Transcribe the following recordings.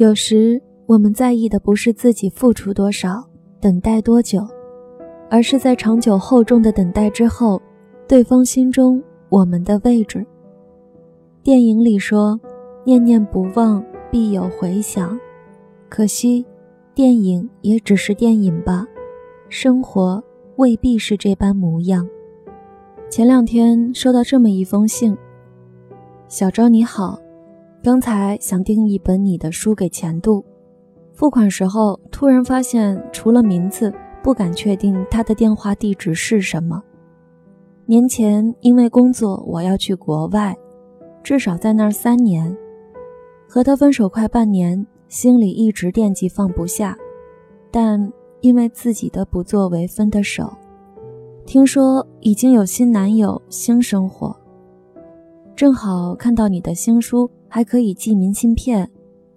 有时我们在意的不是自己付出多少，等待多久，而是在长久厚重的等待之后，对方心中我们的位置。电影里说：“念念不忘，必有回响。”可惜，电影也只是电影吧，生活未必是这般模样。前两天收到这么一封信：“小昭你好。”刚才想订一本你的书给钱度，付款时候突然发现除了名字，不敢确定他的电话地址是什么。年前因为工作我要去国外，至少在那儿三年。和他分手快半年，心里一直惦记放不下，但因为自己的不作为分的手。听说已经有新男友，新生活。正好看到你的新书。还可以寄明信片，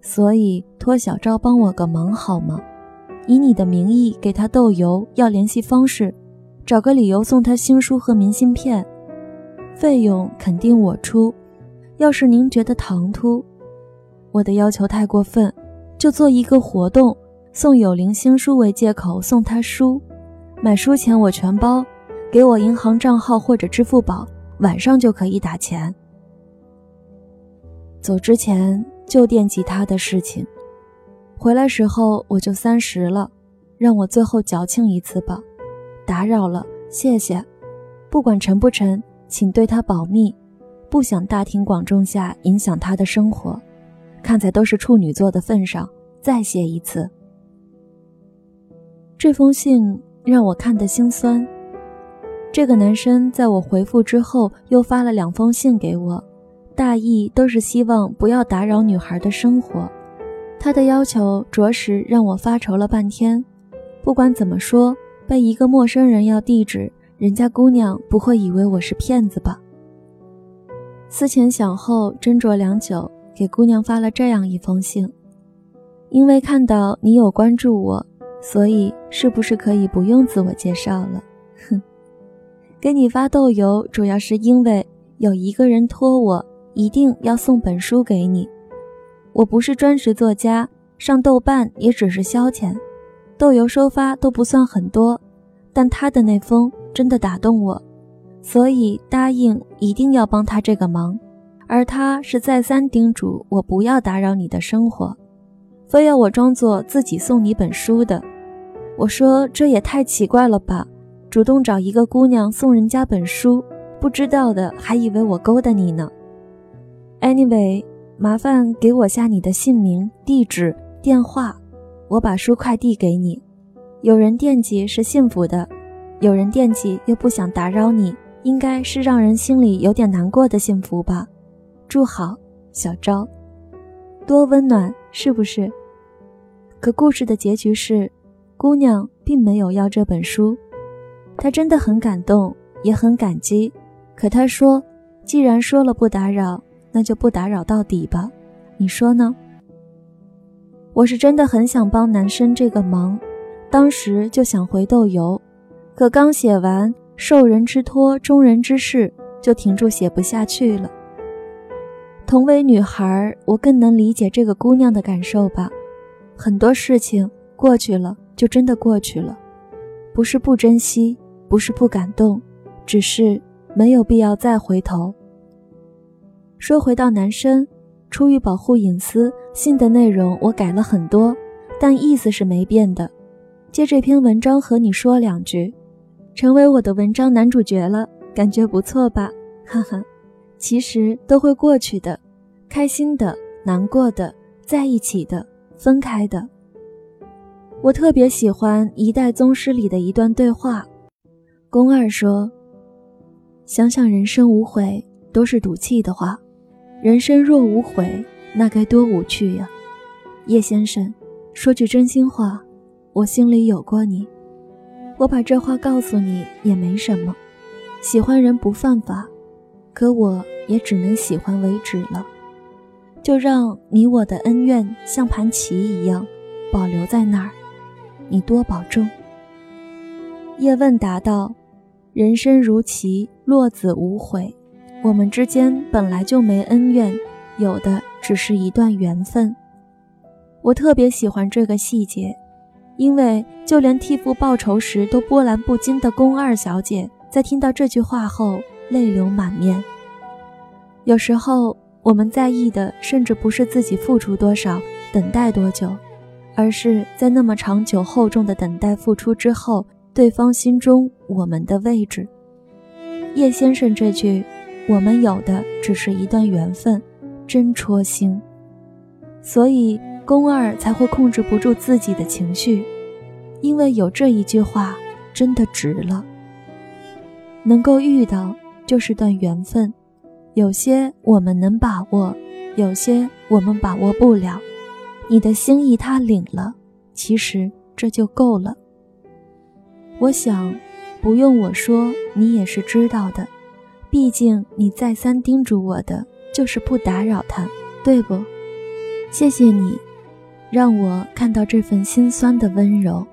所以托小赵帮我个忙好吗？以你的名义给他豆油，要联系方式，找个理由送他新书和明信片，费用肯定我出。要是您觉得唐突，我的要求太过分，就做一个活动，送有灵新书为借口送他书，买书钱我全包，给我银行账号或者支付宝，晚上就可以打钱。走之前就惦记他的事情，回来时候我就三十了，让我最后矫情一次吧。打扰了，谢谢。不管成不成，请对他保密，不想大庭广众下影响他的生活。看在都是处女座的份上，再写一次。这封信让我看得心酸。这个男生在我回复之后又发了两封信给我。大意都是希望不要打扰女孩的生活，他的要求着实让我发愁了半天。不管怎么说，被一个陌生人要地址，人家姑娘不会以为我是骗子吧？思前想后，斟酌良久，给姑娘发了这样一封信：因为看到你有关注我，所以是不是可以不用自我介绍了？哼，给你发豆油，主要是因为有一个人托我。一定要送本书给你。我不是专职作家，上豆瓣也只是消遣，豆油收发都不算很多。但他的那封真的打动我，所以答应一定要帮他这个忙。而他是再三叮嘱我不要打扰你的生活，非要我装作自己送你本书的。我说这也太奇怪了吧，主动找一个姑娘送人家本书，不知道的还以为我勾搭你呢。Anyway，麻烦给我下你的姓名、地址、电话，我把书快递给你。有人惦记是幸福的，有人惦记又不想打扰你，应该是让人心里有点难过的幸福吧。祝好，小昭，多温暖，是不是？可故事的结局是，姑娘并没有要这本书，她真的很感动，也很感激。可她说，既然说了不打扰。那就不打扰到底吧，你说呢？我是真的很想帮男生这个忙，当时就想回豆油，可刚写完“受人之托，忠人之事”，就停住写不下去了。同为女孩，我更能理解这个姑娘的感受吧。很多事情过去了，就真的过去了，不是不珍惜，不是不感动，只是没有必要再回头。说回到男生，出于保护隐私，信的内容我改了很多，但意思是没变的。借这篇文章和你说两句，成为我的文章男主角了，感觉不错吧？哈哈，其实都会过去的，开心的、难过的、在一起的、分开的。我特别喜欢《一代宗师》里的一段对话，宫二说：“想想人生无悔，都是赌气的话。”人生若无悔，那该多无趣呀！叶先生，说句真心话，我心里有过你。我把这话告诉你也没什么，喜欢人不犯法，可我也只能喜欢为止了。就让你我的恩怨像盘棋一样保留在那儿，你多保重。叶问答道：“人生如棋，落子无悔。”我们之间本来就没恩怨，有的只是一段缘分。我特别喜欢这个细节，因为就连替父报仇时都波澜不惊的宫二小姐，在听到这句话后泪流满面。有时候，我们在意的甚至不是自己付出多少、等待多久，而是在那么长久厚重的等待付出之后，对方心中我们的位置。叶先生这句“我们有的只是一段缘分”，真戳心。所以宫二才会控制不住自己的情绪，因为有这一句话，真的值了。能够遇到就是段缘分。有些我们能把握，有些我们把握不了。你的心意他领了，其实这就够了。我想，不用我说，你也是知道的。毕竟你再三叮嘱我的，就是不打扰他，对不？谢谢你，让我看到这份心酸的温柔。